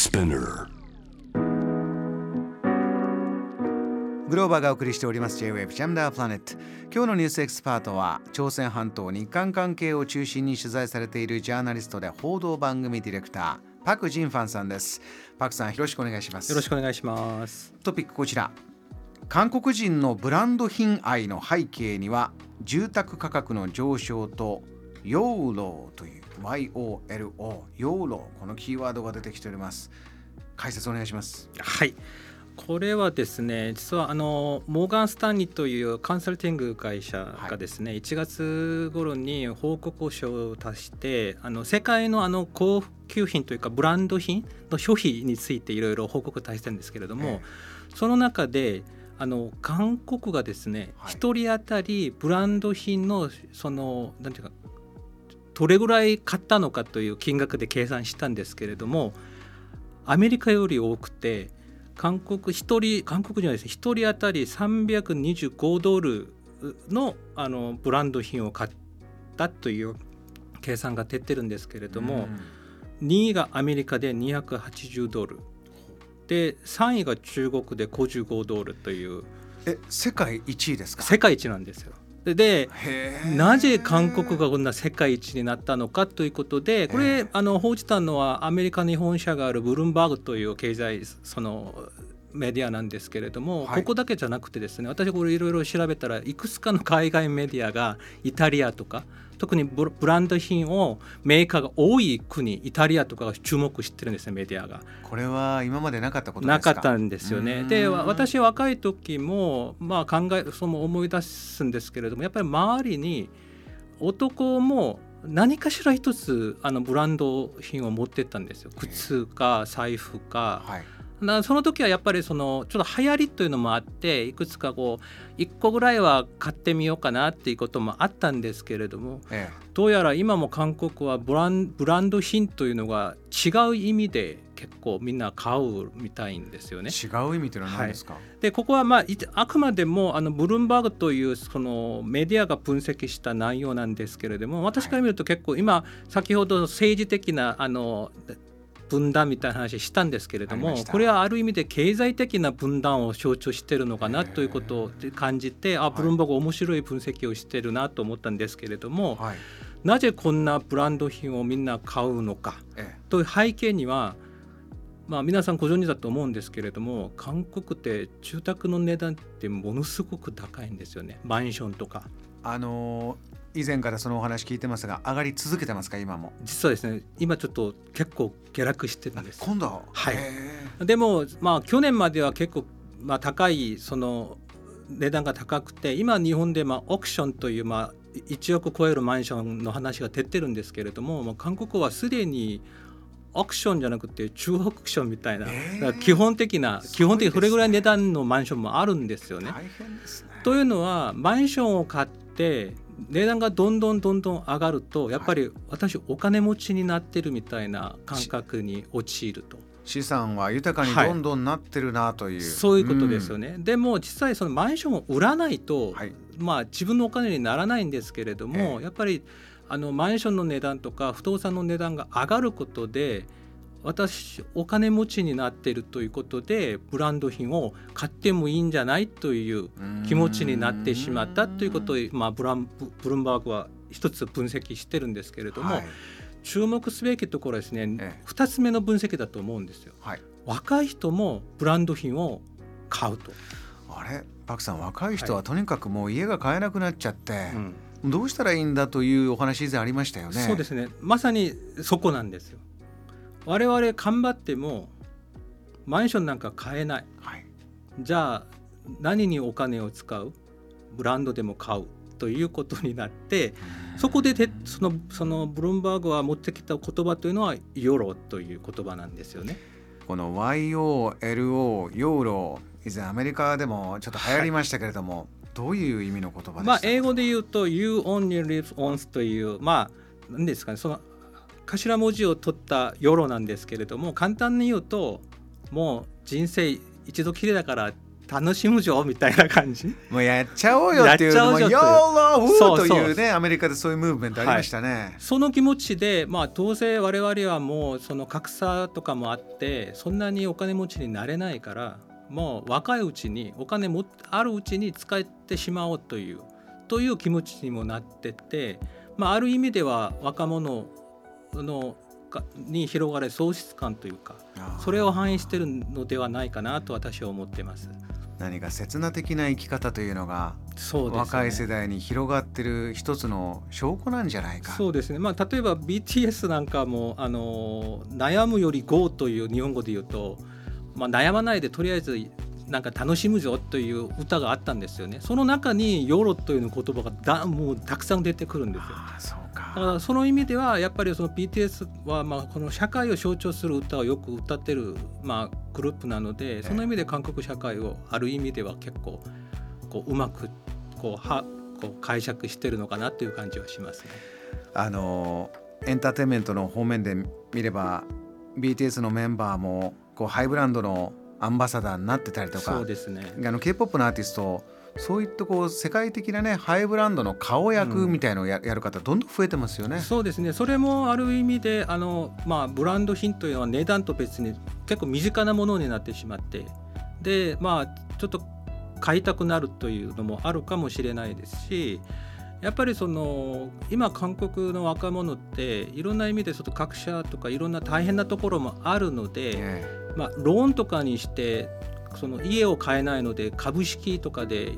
Spinner. グローバーがお送りしております。J-Wave ジャムダープラネット今日のニュースエキスパートは朝鮮半島日韓関係を中心に取材されているジャーナリストで報道番組ディレクターパク・ジンファンさんです。パクさんよろしくお願いします。よろしくお願いします。トピックこちら。韓国人のブランド品愛の背景には住宅価格の上昇とヨーローという YOLO ヨーローこのキーワードが出てきております。解説お願いします。はい。これはですね実はあのモーガン・スタンリーというカンサルティング会社がですね、はい、1月頃に報告書を出してあの世界のあの高級品というかブランド品の消費についていろいろ報告を出してるんですけれども、ええ、その中であの韓国がですね、はい、1人当たりブランド品のそのなんていうかどれぐらい買ったのかという金額で計算したんですけれどもアメリカより多くて韓国1人韓国人はです。ね1人当たり325ドルのあのブランド品を買ったという計算が出てるんですけれども、うん、2位がアメリカで280ドル。で3位が中国で55ドルという。え世界1位ですか？世界一なんですよでなぜ韓国がこんな世界一になったのかということでこれあの報じたのはアメリカに本社があるブルームバーグという経済そのメディアなんですけれども、はい、ここだけじゃなくてですね私これいろいろ調べたらいくつかの海外メディアがイタリアとか特にブランド品をメーカーが多い国イタリアとかが注目してるんですねメディアが。これは今までなかったことなかったんですよね。で私若い時もまあ考えその思い出すんですけれどもやっぱり周りに男も何かしら一つあのブランド品を持ってったんですよ靴か財布か。はいだその時はやっぱりそのちょっと流行りというのもあっていくつかこう1個ぐらいは買ってみようかなっていうこともあったんですけれども、ええ、どうやら今も韓国はブランブランド品というのが違う意味で結構みんな買うみたいんですよね。違う意味というのは何ですか、はい、でここは、まあ、あくまでもあのブルームバーグというそのメディアが分析した内容なんですけれども私から見ると結構今先ほど政治的なあの分断みたいな話したんですけれどもこれはある意味で経済的な分断を象徴してるのかなということを感じてあブルームバーグ面白い分析をしてるなと思ったんですけれども、はい、なぜこんなブランド品をみんな買うのか？という背景にはまあ、皆さんご存知だと思うんですけれども韓国って住宅の値段ってものすごく高いんですよね。マンションとか。あの以前からそのお話聞いてますが上がり続けてますか今も？実はですね今ちょっと結構下落してるんです。今度？ははいでもまあ去年までは結構まあ高いその値段が高くて今日本でまあオークションというまあ1億超えるマンションの話が出てるんですけれども、まあ、韓国はすでにオークションじゃなくて中オークションみたいな、え。ー、基本的な基本的にそれぐらい値段のマンションもあるんですよね。ね。というのはマンションを買って値段がどんどんどんどん上がるとやっぱり私お金持ちになってるみたいな感覚に陥ると。資産は豊かにどんどんなってるなという、はい、そういうことですよね、うん、でも実際そのマンションを売らないと、はい、まあ自分のお金にならないんですけれども、えー、やっぱりあのマンションの値段とか不動産の値段が上がることで私お金持ちになっているということでブランド品を買ってもいいんじゃないという気持ちになってしまったということを、まあ、ブランブルンバーグは一つ分析してるんですけれども、はい、注目すべきところはですね、ええ、2つ目の分析だと思うんですよ。はい、若い人もブランド品を買うと。あれ？パクさん若い人はとにかくもう家が買えなくなっちゃって、はいうん、どうしたらいいんだというお話以前ありましたよね。そうですねまさにそこなんですよ。我々頑張ってもマンションなんか買えない、はい、じゃあ何にお金を使う？ブランドでも買う。ということになってそこでそのそのブルームバーグは持ってきた言葉というのはヨロという言葉なんですよね。この YOLO ヨーロ以前アメリカでもちょっと流行りましたけれども、はい、どういう意味の言葉でまあ英語で言うと You only live once というまあ何ですかね？その頭文字を取ったヨロなんですけれども簡単に言うともう人生一度きりだから楽しむぞみたいな感じ。もうやっちゃおうよっていうのもやっちゃおうヨーローというねアメリカでそういうムーブメントありましたね、その気持ちで、まあ、どうせ我々はもうその格差とかもあってそんなにお金持ちになれないからもう若いうちにお金もあるうちに使ってしまおうというという気持ちにもなってて、まあ、ある意味では若者のかに広がる喪失感というかそれを反映してるのではないかなと私は思ってます。何か刹那的な生き方というのがそうですね若い世代に広がってる一つの証拠なんじゃないか。そうですね、まあ、例えば BTS なんかもあの悩むより GO という日本語で言うと、まあ、悩まないでとりあえずなんか楽しむぞという歌があったんですよねその中にヨーロという言葉がだもうたくさん出てくるんですよ。だからその意味ではやっぱりその BTS はまあこの社会を象徴する歌をよく歌ってるまあグループなのでその意味で韓国社会をある意味では結構こううまくこうはこう解釈してるのかなという感じはしますね。あのエンターテインメントの方面で見れば BTS のメンバーもこうハイブランドのアンバサダーになってたりとかそうですね。あの K-POP のアーティストそういったこう世界的なねハイブランドの顔役みたいのをや,、やる方どんどん増えてますよね。そうですね。それもある意味であの、まあ、ブランド品というのは値段と別に結構身近なものになってしまって。でまあちょっと買いたくなるというのもあるかもしれないですしやっぱりその今韓国の若者っていろんな意味でちょっと格差とかいろんな大変なところもあるので、え。まあ、ローンとかにしてその家を買えないので株式とかで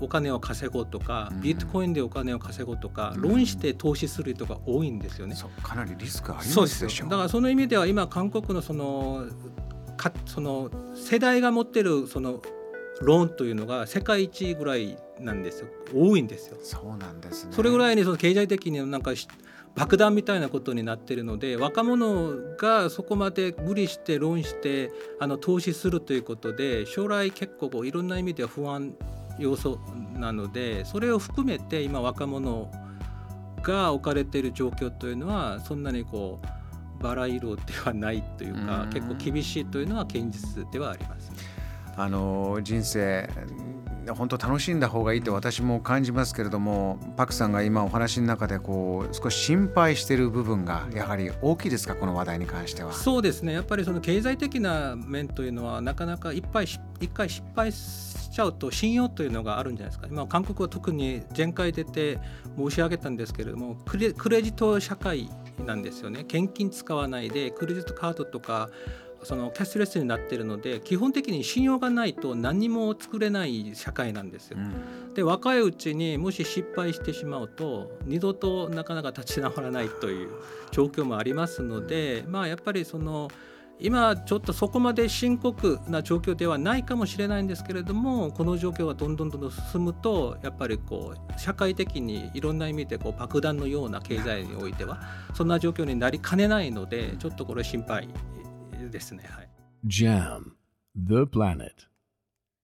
お金を稼ごうとか、うんビットコインでお金を稼ごうとか、うんローンして投資する人が多いんですよね。そうかなりリスクありそうですますでしょよだからその意味では今韓国のそのかその世代が持ってるそのローンというのが世界一ぐらいなんですよ多いんですよ。そうなんですね。それぐらいにその経済的になんかし爆弾みたいなことになってるので若者がそこまで無理してローンしてあの投資するということで将来結構こういろんな意味では不安要素なのでそれを含めて今若者が置かれている状況というのはそんなにこうバラ色ではないというかうん結構厳しいというのは現実ではありますね。あの人生本当楽しんだ方がいいと私も感じますけれどもパクさんが今お話の中でこう少し心配している部分がやはり大きいですかこの話題に関しては。そうですね。やっぱりその経済的な面というのはなかなかいっぱい一回失敗しちゃうと信用というのがあるんじゃないですか。今韓国は特に前回出て申し上げたんですけれどもクレクレジット社会なんですよね。現金使わないでクレジットカードとかそのキャッシュレスになってるので基本的に信用がないと何も作れない社会なんですよう。んで若いうちにもし失敗してしまうと二度となかなか立ち直らないという状況もありますので、まあ、やっぱりその今ちょっとそこまで深刻な状況ではないかもしれないんですけれどもこの状況がどんどんどんどん進むとやっぱりこう社会的にいろんな意味でこう爆弾のような経済においてはそんな状況になりかねないのでちょっとこれ心配ですね。はい Jam, the planet.